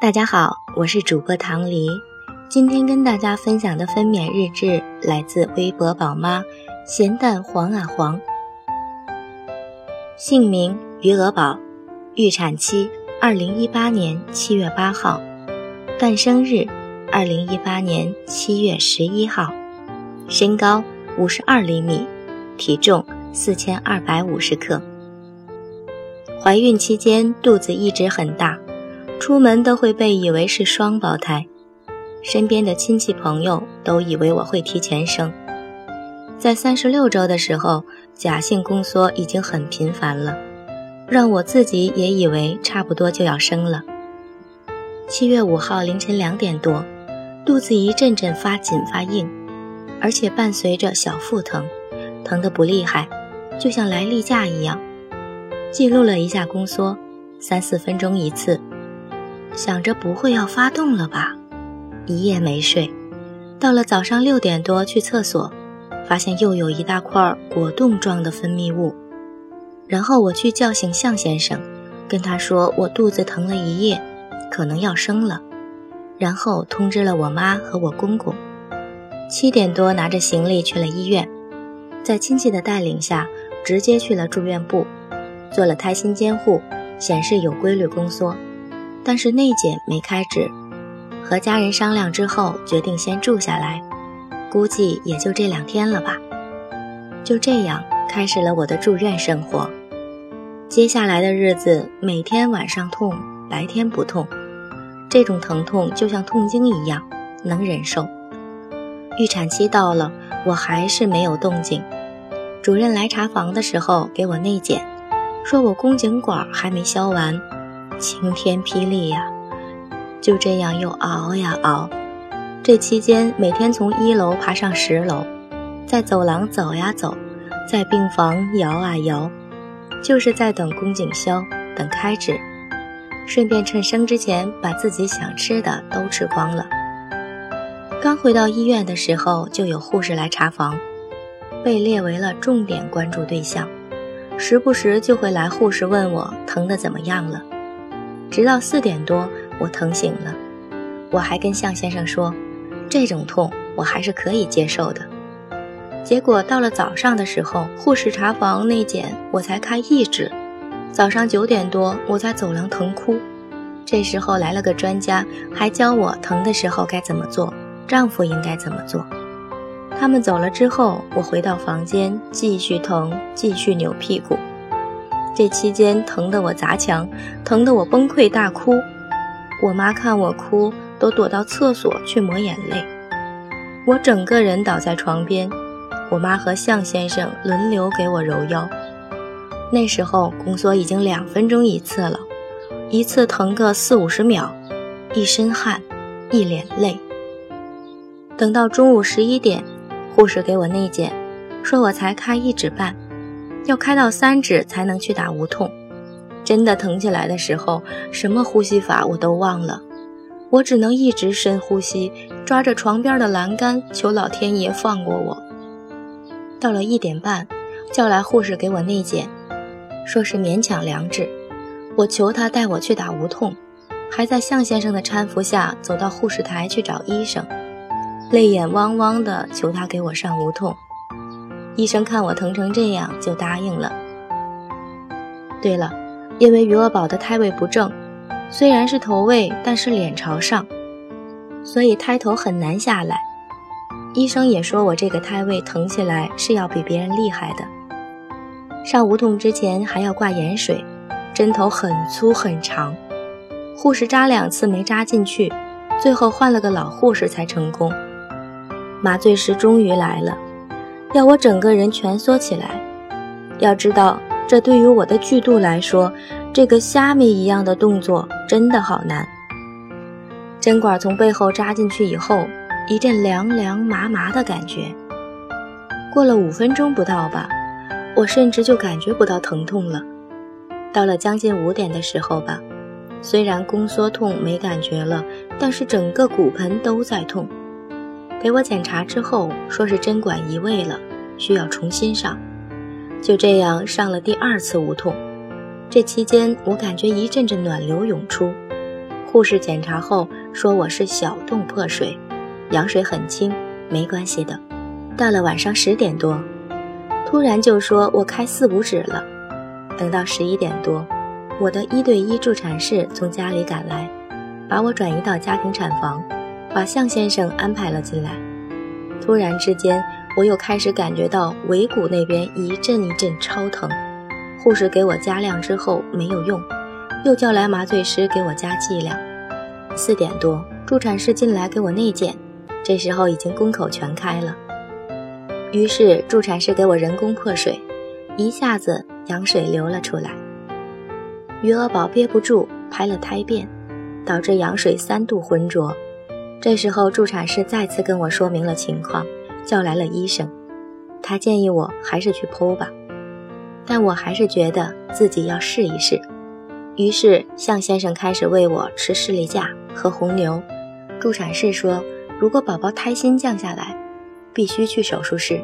大家好，我是主播唐黎，今天跟大家分享的分娩日志来自微博宝妈咸蛋黄啊黄，姓名余额宝，预产期二零一八年七月八号，诞生日二零一八年七月十一号，身高五十二厘米，体重四千二百五十克，怀孕期间肚子一直很大。出门都会被以为是双胞胎，身边的亲戚朋友都以为我会提前生。在三十六周的时候，假性宫缩已经很频繁了，让我自己也以为差不多就要生了。七月五号凌晨两点多，肚子一阵阵发紧发硬，而且伴随着小腹疼，疼得不厉害，就像来例假一样。记录了一下宫缩，三四分钟一次。想着不会要发动了吧，一夜没睡，到了早上六点多去厕所，发现又有一大块果冻状的分泌物。然后我去叫醒向先生，跟他说我肚子疼了一夜，可能要生了。然后通知了我妈和我公公。七点多拿着行李去了医院，在亲戚的带领下，直接去了住院部，做了胎心监护，显示有规律宫缩。但是内检没开指，和家人商量之后，决定先住下来，估计也就这两天了吧。就这样开始了我的住院生活。接下来的日子，每天晚上痛，白天不痛，这种疼痛就像痛经一样，能忍受。预产期到了，我还是没有动静。主任来查房的时候给我内检，说我宫颈管还没消完。晴天霹雳呀！就这样又熬呀熬，这期间每天从一楼爬上十楼，在走廊走呀走，在病房摇啊摇，就是在等宫颈消，等开指，顺便趁生之前把自己想吃的都吃光了。刚回到医院的时候，就有护士来查房，被列为了重点关注对象，时不时就会来护士问我疼的怎么样了。直到四点多，我疼醒了，我还跟向先生说，这种痛我还是可以接受的。结果到了早上的时候，护士查房内检，我才开一指。早上九点多，我在走廊疼哭，这时候来了个专家，还教我疼的时候该怎么做，丈夫应该怎么做。他们走了之后，我回到房间继续疼，继续扭屁股。这期间疼得我砸墙，疼得我崩溃大哭。我妈看我哭，都躲到厕所去抹眼泪。我整个人倒在床边，我妈和向先生轮流给我揉腰。那时候宫缩已经两分钟一次了，一次疼个四五十秒，一身汗，一脸泪。等到中午十一点，护士给我内检，说我才开一指半。要开到三指才能去打无痛，真的疼起来的时候，什么呼吸法我都忘了，我只能一直深呼吸，抓着床边的栏杆，求老天爷放过我。到了一点半，叫来护士给我内检，说是勉强两指，我求他带我去打无痛，还在向先生的搀扶下走到护士台去找医生，泪眼汪汪的求他给我上无痛。医生看我疼成这样，就答应了。对了，因为余额宝的胎位不正，虽然是头位，但是脸朝上，所以胎头很难下来。医生也说我这个胎位疼起来是要比别人厉害的。上无痛之前还要挂盐水，针头很粗很长，护士扎两次没扎进去，最后换了个老护士才成功。麻醉师终于来了。要我整个人蜷缩起来，要知道，这对于我的巨肚来说，这个虾米一样的动作真的好难。针管从背后扎进去以后，一阵凉凉麻麻的感觉。过了五分钟不到吧，我甚至就感觉不到疼痛了。到了将近五点的时候吧，虽然宫缩痛没感觉了，但是整个骨盆都在痛。给我检查之后，说是针管移位了，需要重新上。就这样上了第二次无痛。这期间，我感觉一阵阵暖流涌出，护士检查后说我是小洞破水，羊水很轻，没关系的。到了晚上十点多，突然就说我开四五指了。等到十一点多，我的一对一助产士从家里赶来，把我转移到家庭产房，把向先生安排了进来。突然之间，我又开始感觉到尾骨那边一阵一阵超疼。护士给我加量之后没有用，又叫来麻醉师给我加剂量。四点多，助产士进来给我内检，这时候已经宫口全开了。于是助产士给我人工破水，一下子羊水流了出来。余额宝憋不住拍了胎便，导致羊水三度浑浊。这时候助产士再次跟我说明了情况，叫来了医生。他建议我还是去剖吧，但我还是觉得自己要试一试。于是向先生开始喂我吃士力架和红牛。助产士说，如果宝宝胎心降下来。必须去手术室。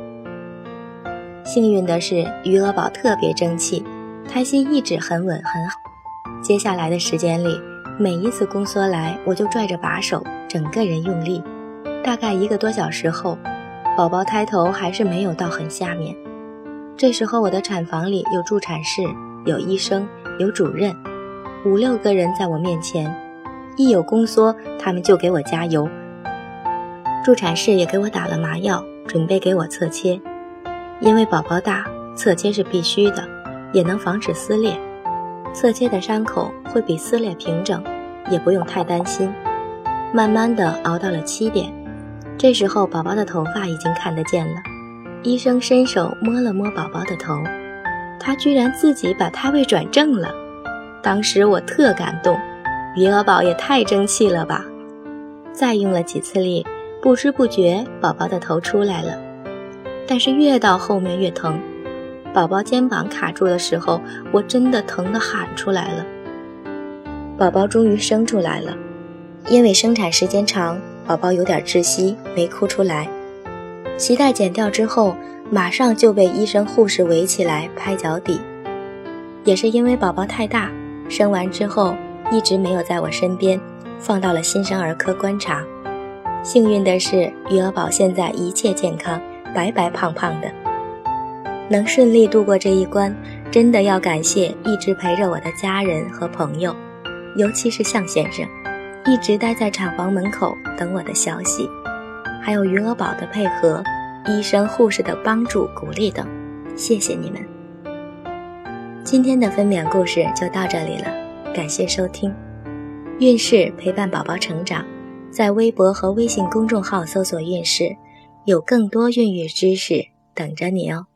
幸运的是，余额宝特别争气，胎心一直很稳很好。接下来的时间里，每一次宫缩来，我就拽着把手，整个人用力。大概一个多小时后，宝宝胎头还是没有到很下面。这时候，我的产房里有助产士、有医生、有主任，五六个人在我面前。一有宫缩，他们就给我加油。助产士也给我打了麻药，准备给我侧切，因为宝宝大，侧切是必须的，也能防止撕裂。侧切的伤口会比撕裂平整，也不用太担心。慢慢的熬到了七点，这时候宝宝的头发已经看得见了。医生伸手摸了摸宝宝的头，他居然自己把胎位转正了。当时我特感动，余额宝也太争气了吧！再用了几次力。不知不觉，宝宝的头出来了，但是越到后面越疼。宝宝肩膀卡住的时候，我真的疼得喊出来了。宝宝终于生出来了，因为生产时间长，宝宝有点窒息，没哭出来。脐带剪掉之后，马上就被医生护士围起来拍脚底。也是因为宝宝太大，生完之后一直没有在我身边，放到了新生儿科观察。幸运的是，余额宝现在一切健康，白白胖胖的，能顺利度过这一关，真的要感谢一直陪着我的家人和朋友，尤其是向先生，一直待在产房门口等我的消息，还有余额宝的配合，医生护士的帮助鼓励等，谢谢你们。今天的分娩故事就到这里了，感谢收听，孕氏陪伴宝宝成长。在微博和微信公众号搜索“孕氏”，有更多孕育知识等着你哦。